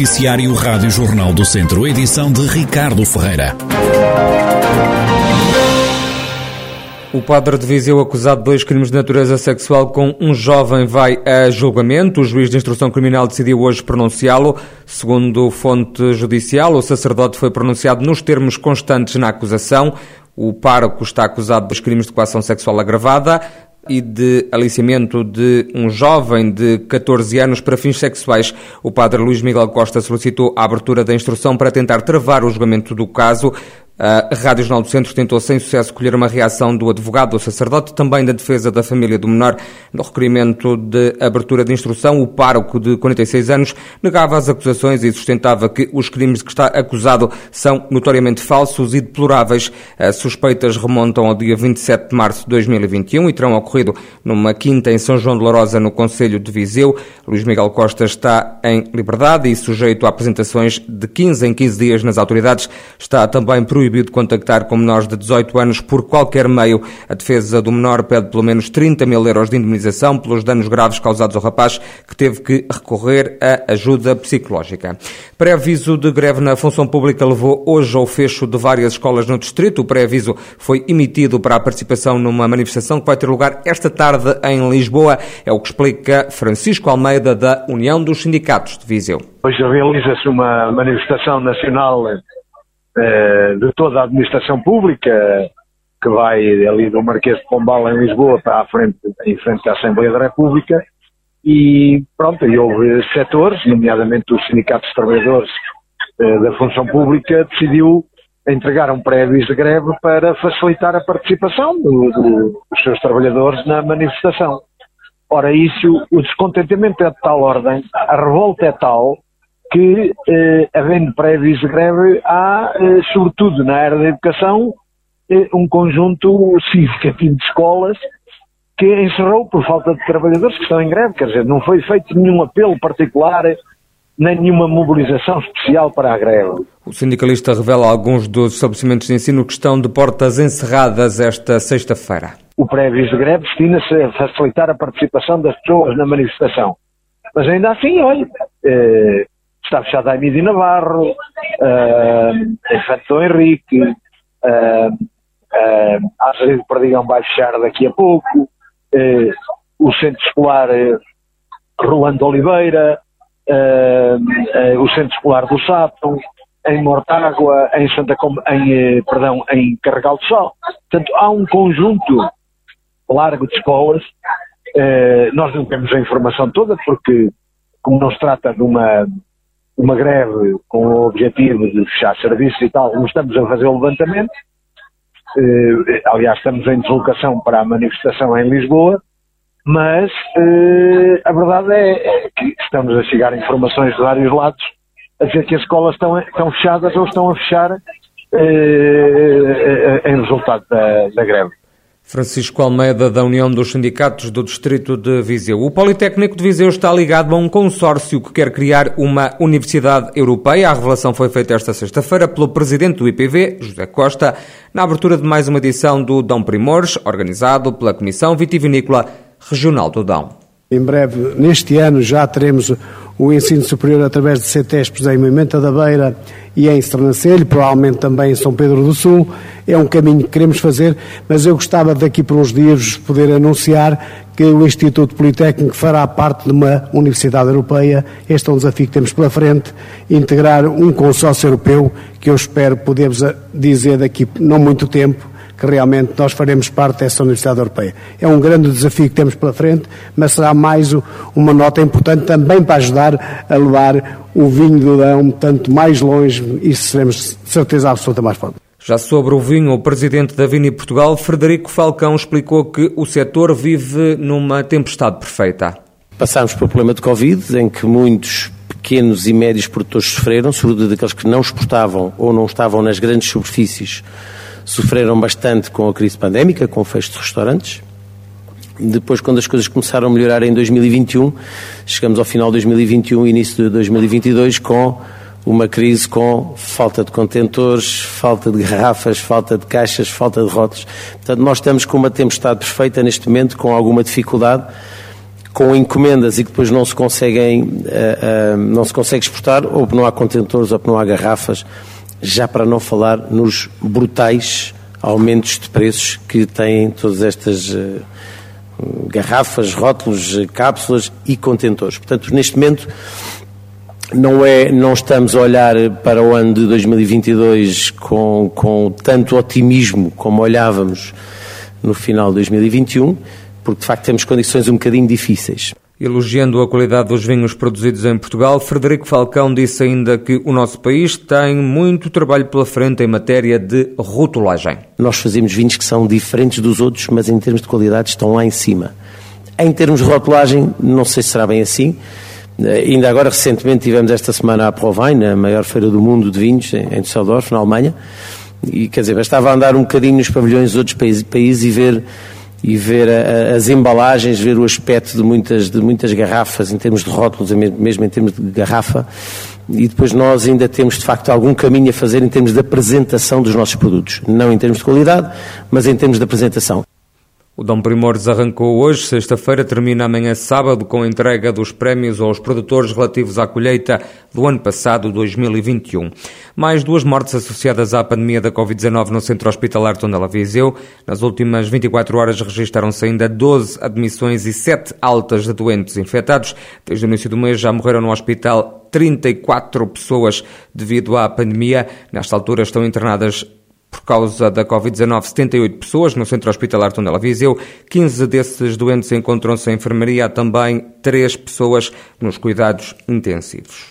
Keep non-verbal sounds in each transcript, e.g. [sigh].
Noticiário Rádio Jornal do Centro, edição de Ricardo Ferreira. O padre de Viseu, acusado de dois crimes de natureza sexual com um jovem, vai a julgamento. O juiz de instrução criminal decidiu hoje pronunciá-lo. Segundo fonte judicial, o sacerdote foi pronunciado nos termos constantes na acusação. O pároco está acusado dos crimes de coação sexual agravada e de aliciamento de um jovem de 14 anos para fins sexuais. O padre Luís Miguel Costa solicitou a abertura da instrução para tentar travar o julgamento do caso. A Rádio Jornal do Centro tentou sem sucesso colher uma reação do advogado do sacerdote, também da defesa da família do menor. No requerimento de abertura de instrução, o pároco de 46 anos negava as acusações e sustentava que os crimes que está acusado são notoriamente falsos e deploráveis. As suspeitas remontam ao dia 27 de março de 2021 e terão ocorrido numa quinta em São João de Lourosa, no Conselho de Viseu. Luís Miguel Costa está em liberdade e sujeito a apresentações de 15 em 15 dias nas autoridades. Está também proibido proibido contactar com menores de 18 anos por qualquer meio. A defesa do menor pede pelo menos 30 mil euros de indemnização pelos danos graves causados ao rapaz, que teve que recorrer a ajuda psicológica. Pré-aviso de greve na função pública levou hoje ao fecho de várias escolas no distrito. O pré-aviso foi emitido para a participação numa manifestação que vai ter lugar esta tarde em Lisboa. É o que explica Francisco Almeida, da União dos Sindicatos de Viseu. Hoje realiza-se uma manifestação nacional de toda a administração pública, que vai ali do Marquês de Pombal em Lisboa para a frente, em frente à Assembleia da República, e pronto, e houve setores, nomeadamente os sindicatos de trabalhadores eh, da função pública, decidiu entregar um pré-aviso de greve para facilitar a participação do, do, dos seus trabalhadores na manifestação. Ora, isso, o descontentamento é de tal ordem, a revolta é tal, que, eh, havendo prévios de greve, há, eh, sobretudo na área da educação, eh, um conjunto significativo de escolas que encerrou por falta de trabalhadores que estão em greve. Quer dizer, não foi feito nenhum apelo particular, nem nenhuma mobilização especial para a greve. O sindicalista revela alguns dos estabelecimentos de ensino que estão de portas encerradas esta sexta-feira. O prévio de greve destina-se a facilitar a participação das pessoas na manifestação. Mas ainda assim, olha, eh, está fechada a Emílio Navarro, uh, Infante Dom Henrique, uh, uh, a Azevedo Perdigão vai fechar daqui a pouco, uh, o Centro Escolar Rolando Oliveira, o Centro Escolar do Sato, em Mortágua, em Santa Com em, perdão, em Carregal do Sol. Portanto, há um conjunto largo de escolas. nós não temos a informação toda porque, como não se trata de uma uma greve com o objetivo de fechar serviços e tal, não estamos a fazer o levantamento. Eh, aliás, estamos em deslocação para a manifestação em Lisboa, mas eh, a verdade é, é, que estamos a chegar informações de vários lados a dizer que as escolas estão, estão fechadas ou estão a fechar eh, em resultado da, da greve. Francisco Almeida, da União dos Sindicatos do Distrito de Viseu. O Politécnico de Viseu está ligado a um consórcio que quer criar uma universidade europeia. A revelação foi feita esta sexta-feira pelo presidente do IPV, José Costa, na abertura de mais uma edição do Dão Primores, organizado pela Comissão Vitivinícola Regional do Dão. Em breve, neste ano, já teremos o ensino superior através de CETESPs em Moimenta da Beira e em Estrancelho, provavelmente também em São Pedro do Sul. É um caminho que queremos fazer, mas eu gostava daqui por uns dias poder anunciar que o Instituto Politécnico fará parte de uma Universidade Europeia. Este é um desafio que temos pela frente, integrar um consórcio europeu que eu espero podermos dizer daqui não muito tempo que realmente nós faremos parte dessa Universidade Europeia. É um grande desafio que temos pela frente, mas será mais uma nota importante também para ajudar a levar o vinho do Dão tanto mais longe e seremos certeza absoluta mais forte. Já sobre o vinho, o presidente da Vini Portugal, Frederico Falcão, explicou que o setor vive numa tempestade perfeita. Passámos pelo problema de Covid, em que muitos pequenos e médios produtores sofreram, sobretudo daqueles que não exportavam ou não estavam nas grandes superfícies sofreram bastante com a crise pandémica, com o fecho de restaurantes. Depois, quando as coisas começaram a melhorar em 2021, chegamos ao final de 2021 e início de 2022 com uma crise com falta de contentores, falta de garrafas, falta de caixas, falta de rótulos. Portanto, nós estamos com uma tempestade perfeita neste momento, com alguma dificuldade, com encomendas e que depois não se conseguem, uh, uh, não se consegue exportar, ou não há contentores, ou não há garrafas, já para não falar nos brutais aumentos de preços que têm todas estas uh, garrafas, rótulos, cápsulas e contentores. Portanto, neste momento não, é, não estamos a olhar para o ano de 2022 com, com tanto otimismo como olhávamos no final de 2021, porque de facto temos condições um bocadinho difíceis. Elogiando a qualidade dos vinhos produzidos em Portugal, Frederico Falcão disse ainda que o nosso país tem muito trabalho pela frente em matéria de rotulagem. Nós fazemos vinhos que são diferentes dos outros, mas em termos de qualidade estão lá em cima. Em termos de rotulagem, não sei se será bem assim. Eh, ainda agora, recentemente, tivemos esta semana a Provine, a maior feira do mundo de vinhos, em Düsseldorf, na Alemanha. E, quer dizer, bastava andar um bocadinho nos pavilhões de outros países e ver e ver a, as embalagens, ver o aspecto de muitas, de muitas garrafas, em termos de rótulos, mesmo em termos de garrafa, e depois nós ainda temos de facto algum caminho a fazer em termos de apresentação dos nossos produtos. Não em termos de qualidade, mas em termos de apresentação. O Dom Primores arrancou hoje, sexta-feira, termina amanhã sábado com a entrega dos prémios aos produtores relativos à colheita do ano passado, 2021. Mais duas mortes associadas à pandemia da Covid-19 no centro hospitalar Tondela Viseu. Nas últimas 24 horas registaram-se ainda 12 admissões e 7 altas de doentes infectados. Desde o início do mês já morreram no hospital 34 pessoas devido à pandemia. Nesta altura estão internadas por causa da Covid-19, 78 pessoas no Centro Hospitalar Tondela Viseu. 15 desses doentes encontram-se em enfermaria, também 3 pessoas nos cuidados intensivos.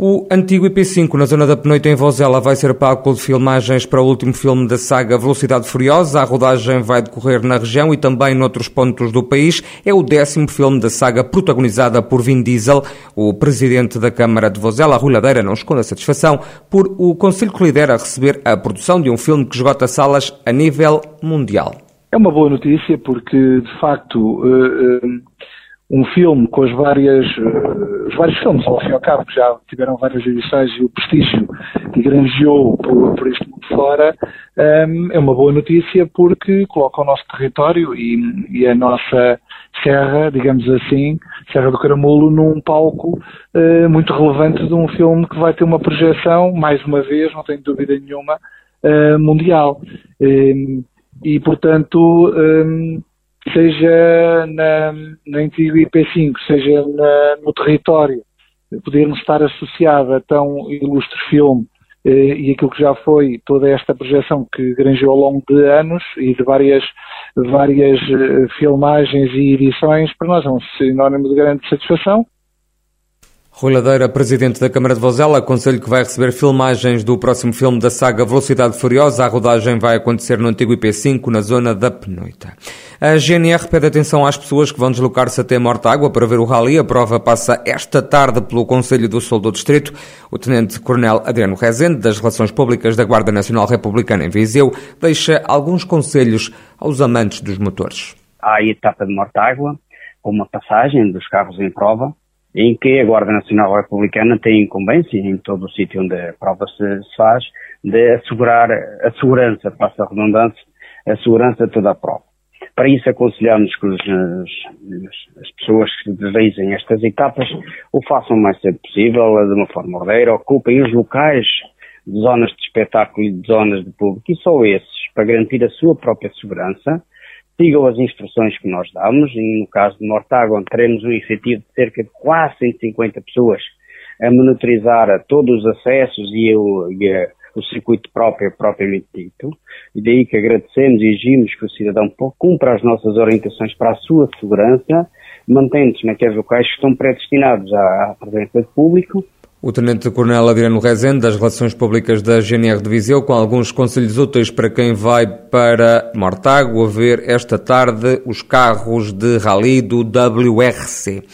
O antigo IP5 na zona da Penoita em Vozela vai ser palco de filmagens para o último filme da saga Velocidade Furiosa. A rodagem vai decorrer na região e também noutros pontos do país. É o décimo filme da saga protagonizada por Vin Diesel. O presidente da Câmara de Vozela, Rui Ladeira, não esconde a satisfação por o Conselho que lidera receber a produção de um filme que esgota salas a nível mundial. É uma boa notícia porque, de facto, uh, uh um filme com as várias, uh, os vários filmes, ao fim e ao cabo, que já tiveram várias edições e o prestígio que granjeou por, por este mundo fora, um, ehm, é uma boa notícia porque coloca o nosso território e, e, a nossa serra, digamos assim, Serra do Caramulo, num palco uh, muito relevante de um filme que vai ter uma projeção, mais uma vez, não tenho dúvida nenhuma, uh, mundial. Um, ehm, e, portanto, um, ehm, seja na, na antigo IP5, seja na, no território, podermos estar associado a tão ilustre filme eh, e aquilo que já foi toda esta projeção que granjou ao longo de anos e de várias, várias eh, filmagens e edições, para nós é um sinónimo de grande satisfação Rui Ladeira, presidente da Câmara de Vozela, aconselho que vai receber filmagens do próximo filme da saga Velocidade Furiosa. A rodagem vai acontecer no antigo IP5, na zona da Penoita. A GNR pede atenção às pessoas que vão deslocar-se até Mortágua para ver o rally. A prova passa esta tarde pelo Conselho do Sul do Distrito. O Tenente-Coronel Adriano Rezende, das Relações Públicas da Guarda Nacional Republicana em Viseu, deixa alguns conselhos aos amantes dos motores. Há a etapa de Mortágua, com uma passagem dos carros em prova, em que a Guarda Nacional Republicana tem incumbência, em todo o sítio onde a prova se, faz, de assegurar a segurança, passa a redundância, a segurança de toda a prova. Para isso aconselhamos que os, as, as, pessoas que realizem estas etapas o façam o mais cedo possível, de uma forma ordeira, ocupem os locais de zonas de espetáculo e de zonas de público, e só esses, para garantir a sua própria segurança, sigam as instruções que nós damos, e no caso de Mortágua, teremos um efetivo de cerca de quase 150 pessoas a monitorizar todos os acessos e, o, e a, o circuito próprio, propriamente dito, e daí que agradecemos e exigimos que o cidadão cumpra as nossas orientações para a sua segurança, mantendo-se naqueles locais que estão predestinados à, à presença de público, o Tenente-Coronel Adriano Rezende, das Relações Públicas da GNR de Viseu, com alguns conselhos úteis para quem vai para Mortágua ver esta tarde os carros de rally do WRC.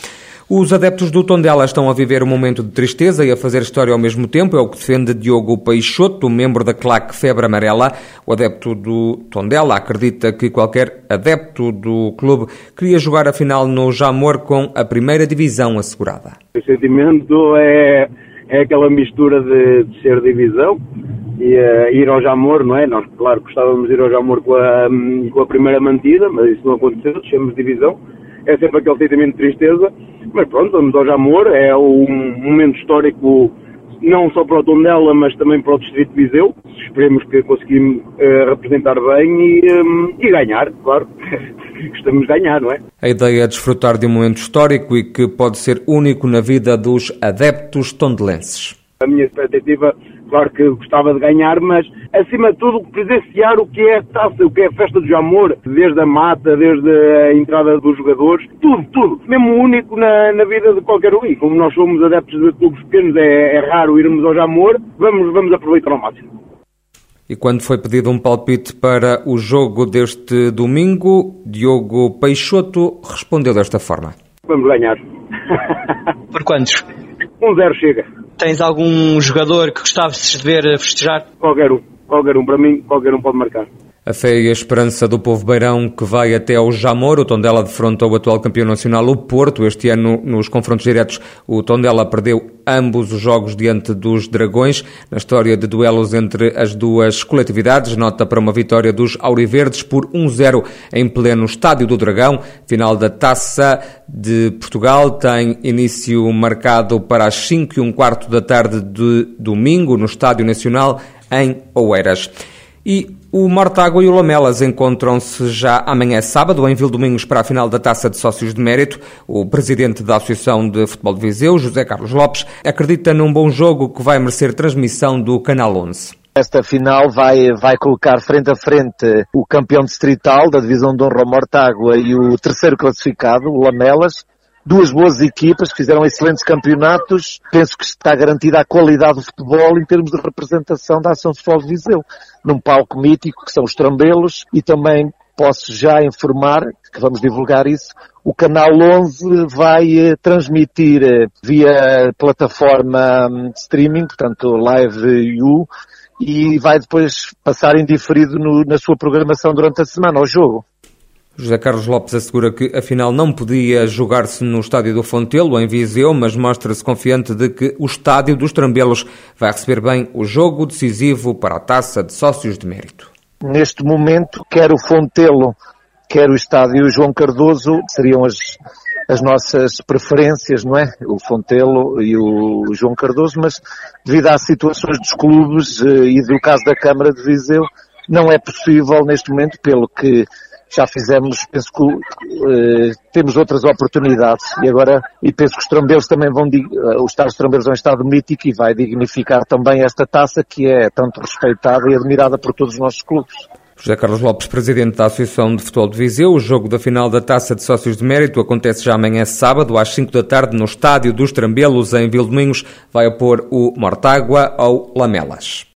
Os adeptos do Tondela estão a viver um momento de tristeza e a fazer história ao mesmo tempo, é o que defende Diogo Peixoto, membro da claque Febre Amarela. O adepto do Tondela acredita que qualquer adepto do clube queria jogar a final no Jamor com a primeira divisão assegurada. O sentimento é, é aquela mistura de, de ser divisão e uh, ir ao Jamor, não é? Nós, claro, gostávamos de ir ao Jamor com a, com a primeira mantida, mas isso não aconteceu, descemos divisão é sempre aquele sentimento de tristeza. Mas pronto, vamos ao Jamor, é um momento histórico não só para o Tondela, mas também para o Distrito de Viseu. Esperemos que conseguimos uh, representar bem e, um, e ganhar, claro. [laughs] Gostamos de ganhar, não é? A ideia é desfrutar de um momento histórico e que pode ser único na vida dos adeptos tondelenses. A minha expectativa Claro que gostava de ganhar, mas acima de tudo presenciar o que é a taça, o que é a festa do amor, desde a mata, desde a entrada dos jogadores, tudo, tudo. Mesmo único na, na vida de qualquer um. E como nós somos adeptos de clubes pequenos, é, é raro irmos ao Jamor, vamos, vamos aproveitar ao máximo. E quando foi pedido um palpite para o jogo deste domingo, Diogo Peixoto respondeu desta forma. Vamos ganhar. Por quantos? Um zero chega. Tens algum jogador que gostavas de ver festejar? Qualquer um. Qualquer um. Para mim, qualquer um pode marcar. A fé e a esperança do povo beirão que vai até ao Jamor. O Tondela defronta o atual campeão nacional, o Porto. Este ano, nos confrontos diretos, o Tondela perdeu ambos os jogos diante dos Dragões. Na história de duelos entre as duas coletividades, nota para uma vitória dos Auriverdes por 1-0 em pleno Estádio do Dragão. Final da Taça de Portugal tem início marcado para as 5 e um quarto da tarde de domingo no Estádio Nacional em Oeiras. E o Mortágua e o Lamelas encontram-se já amanhã sábado em Vildomingos para a final da Taça de Sócios de Mérito. O presidente da Associação de Futebol de Viseu, José Carlos Lopes, acredita num bom jogo que vai merecer transmissão do Canal 11. Esta final vai, vai colocar frente a frente o campeão distrital da divisão de honra Mortágua e o terceiro classificado, o Lamelas, duas boas equipas que fizeram excelentes campeonatos. Penso que está garantida a qualidade do futebol em termos de representação da Ação Futebol de Viseu, num palco mítico que são os Trambelos e também posso já informar que vamos divulgar isso. O canal 11 vai eh, transmitir eh, via plataforma hum, streaming, portanto Live U, e vai depois passar indiferido na sua programação durante a semana ao jogo. José Carlos Lopes assegura que afinal não podia jogar-se no estádio do Fontelo, em Viseu, mas mostra-se confiante de que o estádio dos Trambelos vai receber bem o jogo decisivo para a taça de sócios de mérito. Neste momento, quer o Fontelo, quer o estádio João Cardoso seriam as, as nossas preferências, não é? O Fontelo e o João Cardoso, mas devido às situações dos clubes eh, e do caso da Câmara de Viseu, não é possível neste momento, pelo que já fizemos, penso que uh, temos outras oportunidades e agora, e penso que os trambeiros também vão, uh, o Estado dos Trambeiros é um Estado mítico e vai dignificar também esta taça que é tanto respeitada e admirada por todos os nossos clubes. José Carlos Lopes, presidente da Associação de Futebol de Viseu. O jogo da final da Taça de Sócios de Mérito acontece já amanhã sábado, às 5 da tarde, no Estádio dos Trambelos, em Vildomingos. Vai opor o Mortágua ao Lamelas.